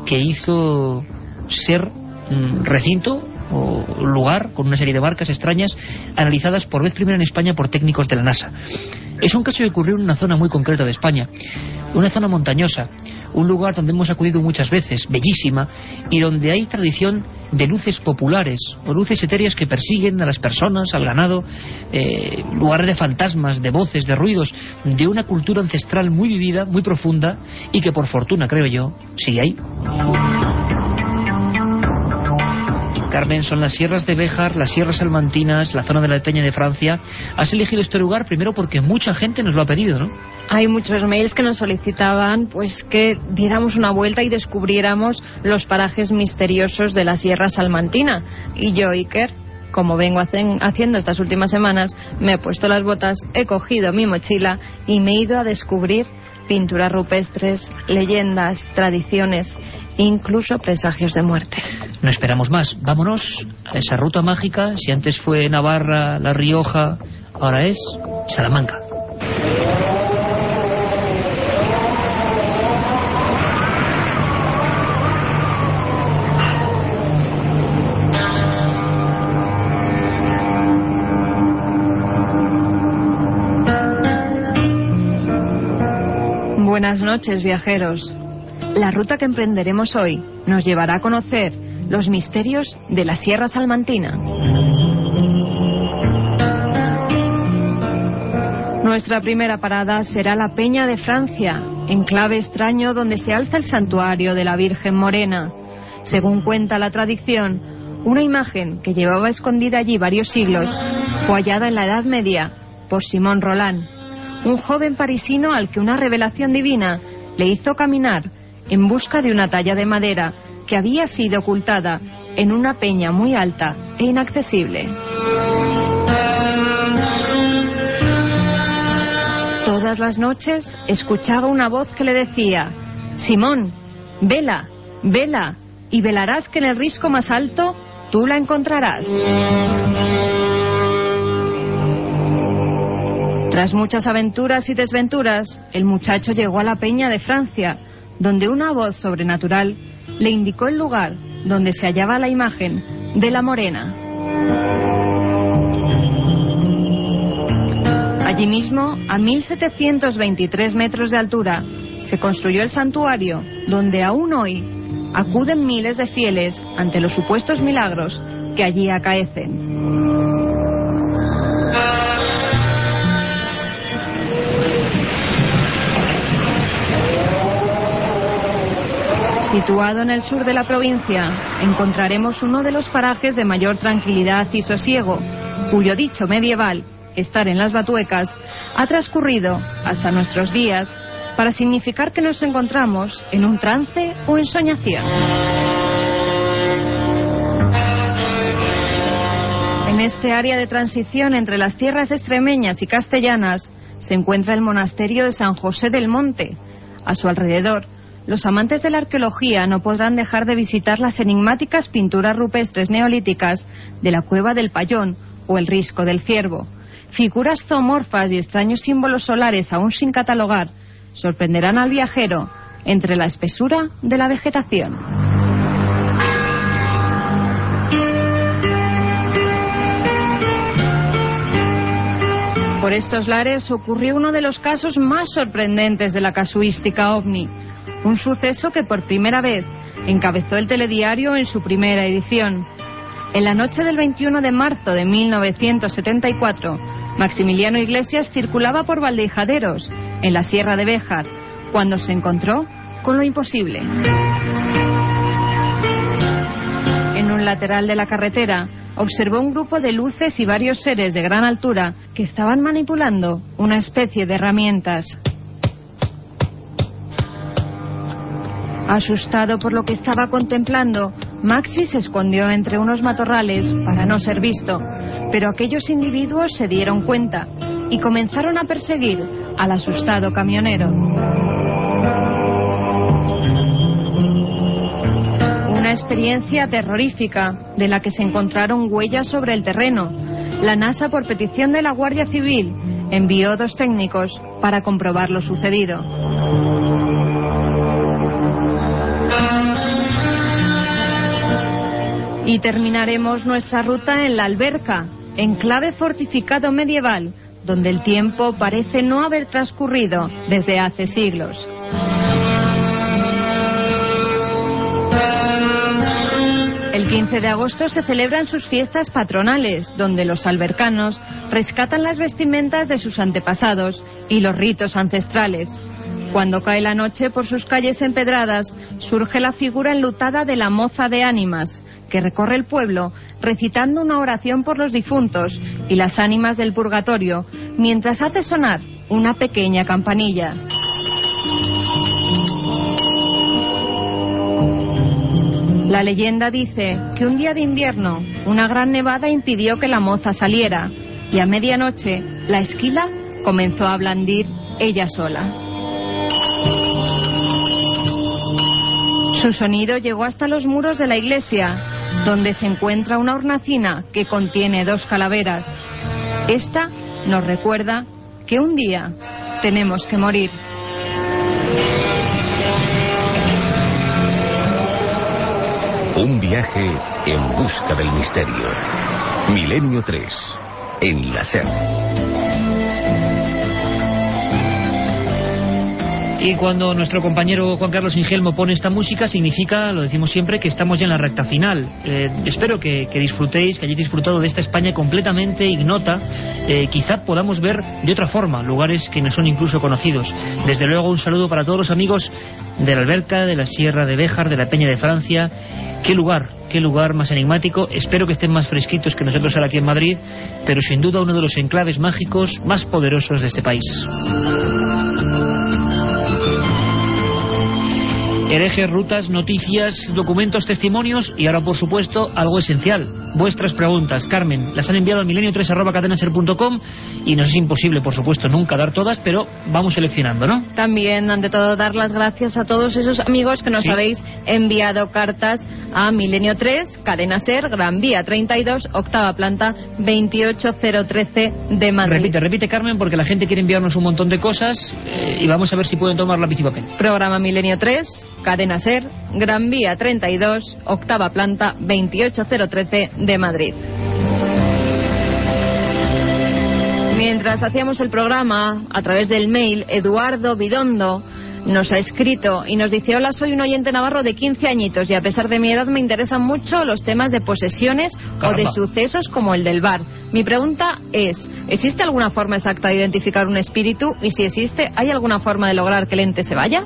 que hizo ser mm, recinto o lugar con una serie de barcas extrañas analizadas por vez primera en España por técnicos de la NASA. Es un caso que ocurrió en una zona muy concreta de España, una zona montañosa, un lugar donde hemos acudido muchas veces, bellísima, y donde hay tradición de luces populares o luces etéreas que persiguen a las personas, al ganado, eh, lugares de fantasmas, de voces, de ruidos, de una cultura ancestral muy vivida, muy profunda y que por fortuna, creo yo, sigue ahí. Carmen, son las sierras de Béjar, las sierras salmantinas, la zona de la Peña de Francia. Has elegido este lugar primero porque mucha gente nos lo ha pedido, ¿no? Hay muchos mails que nos solicitaban pues que diéramos una vuelta y descubriéramos los parajes misteriosos de la Sierra Salmantina. Y yo, Iker, como vengo haciendo estas últimas semanas, me he puesto las botas, he cogido mi mochila y me he ido a descubrir pinturas rupestres, leyendas, tradiciones, incluso presagios de muerte. No esperamos más. Vámonos a esa ruta mágica. Si antes fue Navarra, La Rioja, ahora es Salamanca. Buenas noches, viajeros. La ruta que emprenderemos hoy nos llevará a conocer los misterios de la Sierra Salmantina. Nuestra primera parada será la Peña de Francia, enclave extraño donde se alza el santuario de la Virgen Morena. Según cuenta la tradición, una imagen que llevaba escondida allí varios siglos fue hallada en la Edad Media por Simón Roland, un joven parisino al que una revelación divina le hizo caminar en busca de una talla de madera que había sido ocultada en una peña muy alta e inaccesible. Todas las noches escuchaba una voz que le decía, Simón, vela, vela, y velarás que en el risco más alto tú la encontrarás. Tras muchas aventuras y desventuras, el muchacho llegó a la peña de Francia, donde una voz sobrenatural le indicó el lugar donde se hallaba la imagen de la morena. Allí mismo, a 1723 metros de altura, se construyó el santuario donde aún hoy acuden miles de fieles ante los supuestos milagros que allí acaecen. Situado en el sur de la provincia, encontraremos uno de los parajes de mayor tranquilidad y sosiego, cuyo dicho medieval, estar en las Batuecas, ha transcurrido hasta nuestros días para significar que nos encontramos en un trance o en soñación. En este área de transición entre las tierras extremeñas y castellanas se encuentra el monasterio de San José del Monte. A su alrededor, los amantes de la arqueología no podrán dejar de visitar las enigmáticas pinturas rupestres neolíticas de la Cueva del Payón o el Risco del Ciervo. Figuras zoomorfas y extraños símbolos solares aún sin catalogar sorprenderán al viajero entre la espesura de la vegetación. Por estos lares ocurrió uno de los casos más sorprendentes de la casuística ovni un suceso que por primera vez encabezó el telediario en su primera edición. En la noche del 21 de marzo de 1974, Maximiliano Iglesias circulaba por Valdejaderos, en la Sierra de Béjar, cuando se encontró con lo imposible. En un lateral de la carretera, observó un grupo de luces y varios seres de gran altura que estaban manipulando una especie de herramientas. Asustado por lo que estaba contemplando, Maxi se escondió entre unos matorrales para no ser visto, pero aquellos individuos se dieron cuenta y comenzaron a perseguir al asustado camionero. Una experiencia terrorífica de la que se encontraron huellas sobre el terreno. La NASA, por petición de la Guardia Civil, envió dos técnicos para comprobar lo sucedido. Terminaremos nuestra ruta en la alberca, enclave fortificado medieval, donde el tiempo parece no haber transcurrido desde hace siglos. El 15 de agosto se celebran sus fiestas patronales, donde los albercanos rescatan las vestimentas de sus antepasados y los ritos ancestrales. Cuando cae la noche por sus calles empedradas, surge la figura enlutada de la moza de ánimas, que recorre el pueblo recitando una oración por los difuntos y las ánimas del purgatorio, mientras hace sonar una pequeña campanilla. La leyenda dice que un día de invierno una gran nevada impidió que la moza saliera y a medianoche la esquila comenzó a blandir ella sola. Su sonido llegó hasta los muros de la iglesia donde se encuentra una hornacina que contiene dos calaveras. Esta nos recuerda que un día tenemos que morir. Un viaje en busca del misterio. Milenio 3, en la SER. Y cuando nuestro compañero Juan Carlos Ingelmo pone esta música, significa, lo decimos siempre, que estamos ya en la recta final. Eh, espero que, disfrutéis, que hayáis disfrutado de esta España completamente ignota. Eh, quizá podamos ver de otra forma lugares que no son incluso conocidos. Desde luego, un saludo para todos los amigos de la Alberca, de la Sierra de Béjar, de la Peña de Francia. Qué lugar, qué lugar más enigmático. Espero que estén más fresquitos que nosotros ahora aquí en Madrid, pero sin duda uno de los enclaves mágicos más poderosos de este país. Herejes, rutas, noticias, documentos, testimonios y ahora, por supuesto, algo esencial. Vuestras preguntas, Carmen, las han enviado al milenio3.cadenaser.com y nos es imposible, por supuesto, nunca dar todas, pero vamos seleccionando, ¿no? También, ante todo, dar las gracias a todos esos amigos que nos habéis enviado cartas a Milenio 3, Cadena Ser, Gran Vía 32, octava planta 28013 de Madrid. Repite, repite Carmen, porque la gente quiere enviarnos un montón de cosas eh, y vamos a ver si pueden tomar lápiz y papel. Programa Milenio 3, Cadena Ser, Gran Vía 32, octava planta 28013 de Madrid. Mientras hacíamos el programa, a través del mail, Eduardo Bidondo nos ha escrito y nos dice, hola, soy un oyente navarro de 15 añitos y a pesar de mi edad me interesan mucho los temas de posesiones o de sucesos como el del bar. Mi pregunta es, ¿existe alguna forma exacta de identificar un espíritu? Y si existe, ¿hay alguna forma de lograr que el ente se vaya?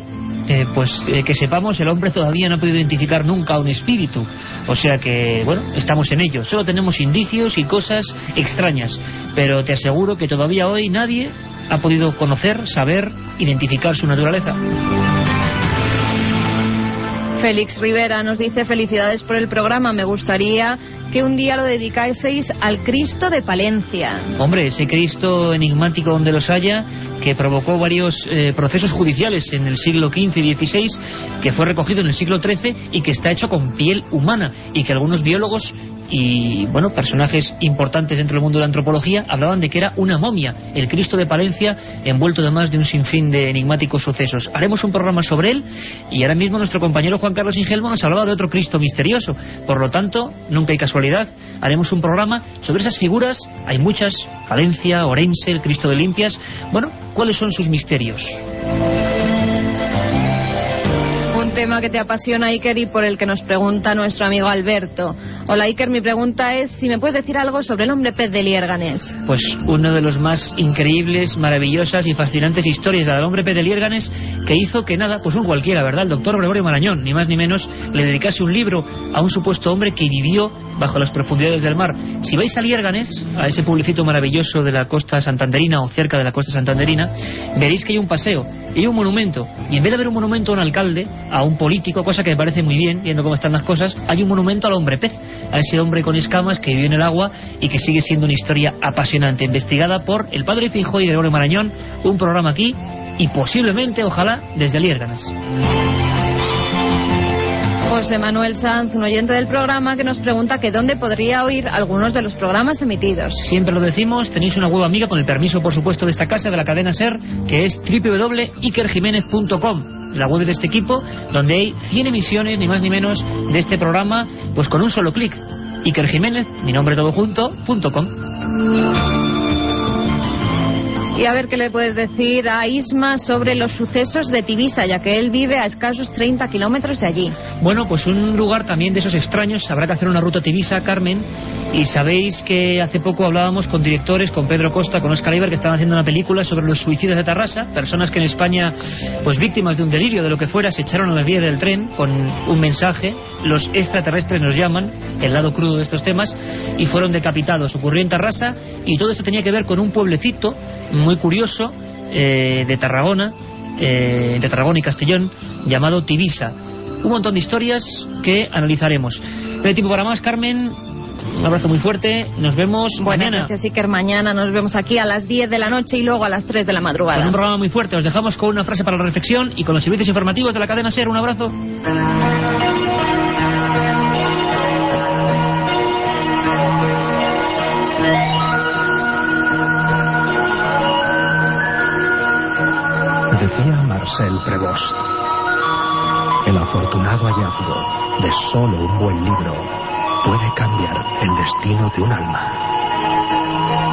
Eh, pues eh, que sepamos, el hombre todavía no ha podido identificar nunca a un espíritu. O sea que, bueno, estamos en ello. Solo tenemos indicios y cosas extrañas. Pero te aseguro que todavía hoy nadie ha podido conocer, saber, identificar su naturaleza. Félix Rivera nos dice felicidades por el programa. Me gustaría que un día lo dedicaseis al Cristo de Palencia. Hombre, ese Cristo enigmático donde los haya, que provocó varios eh, procesos judiciales en el siglo XV y XVI, que fue recogido en el siglo XIII y que está hecho con piel humana y que algunos biólogos y bueno personajes importantes dentro del mundo de la antropología hablaban de que era una momia, el Cristo de Palencia, envuelto además de un sinfín de enigmáticos sucesos. Haremos un programa sobre él y ahora mismo nuestro compañero Juan Carlos Ingelmo nos hablaba de otro Cristo misterioso. Por lo tanto, nunca hay casualidad, haremos un programa sobre esas figuras, hay muchas, Palencia, Orense, el Cristo de Limpias. Bueno, ¿cuáles son sus misterios? Tema que te apasiona, Iker, y por el que nos pregunta nuestro amigo Alberto. Hola, Iker, mi pregunta es si me puedes decir algo sobre el hombre pez de Liérganes. Pues uno de los más increíbles, maravillosas y fascinantes historias del hombre pez de Liérganes que hizo que nada, pues un cualquiera, ¿verdad? El doctor Gregorio Marañón, ni más ni menos, le dedicase un libro a un supuesto hombre que vivió bajo las profundidades del mar. Si vais a Liérganes, a ese pueblecito maravilloso de la costa santanderina o cerca de la costa santanderina, veréis que hay un paseo y hay un monumento. Y en vez de haber un monumento a un alcalde, a un político, cosa que me parece muy bien, viendo cómo están las cosas, hay un monumento al hombre pez, a ese hombre con escamas que vivió en el agua y que sigue siendo una historia apasionante, investigada por el padre Fijo y Gregorio Marañón, un programa aquí y posiblemente, ojalá, desde Liérganes. José Manuel Sanz, un oyente del programa, que nos pregunta que dónde podría oír algunos de los programas emitidos. Siempre lo decimos, tenéis una web amiga con el permiso, por supuesto, de esta casa, de la cadena SER, que es www.ikerjiménez.com, la web de este equipo, donde hay 100 emisiones, ni más ni menos, de este programa, pues con un solo clic. Iker Jiménez, mi nombre todo junto, punto com. Y a ver qué le puedes decir a Isma sobre los sucesos de Tibisa, ya que él vive a escasos 30 kilómetros de allí. Bueno, pues un lugar también de esos extraños. Habrá que hacer una ruta a Tibisa, Carmen. Y sabéis que hace poco hablábamos con directores, con Pedro Costa, con Oscar Iber, que estaban haciendo una película sobre los suicidios de Tarrasa. Personas que en España, pues víctimas de un delirio, de lo que fuera, se echaron a la vía del tren con un mensaje. Los extraterrestres nos llaman, el lado crudo de estos temas, y fueron decapitados. Ocurrió en Tarrasa y todo esto tenía que ver con un pueblecito muy curioso eh, de Tarragona, eh, de Tarragona y Castellón, llamado Tibisa. Un montón de historias que analizaremos. No hay para más, Carmen. Un abrazo muy fuerte. Nos vemos Buenas mañana. noches, Iker. Mañana nos vemos aquí a las 10 de la noche y luego a las 3 de la Con madrugada. un programa muy fuerte. Os dejamos con una frase para la reflexión y con los servicios informativos de la cadena SER. Un abrazo. Decía Marcel Prevost, el afortunado hallazgo de solo un buen libro puede cambiar el destino de un alma.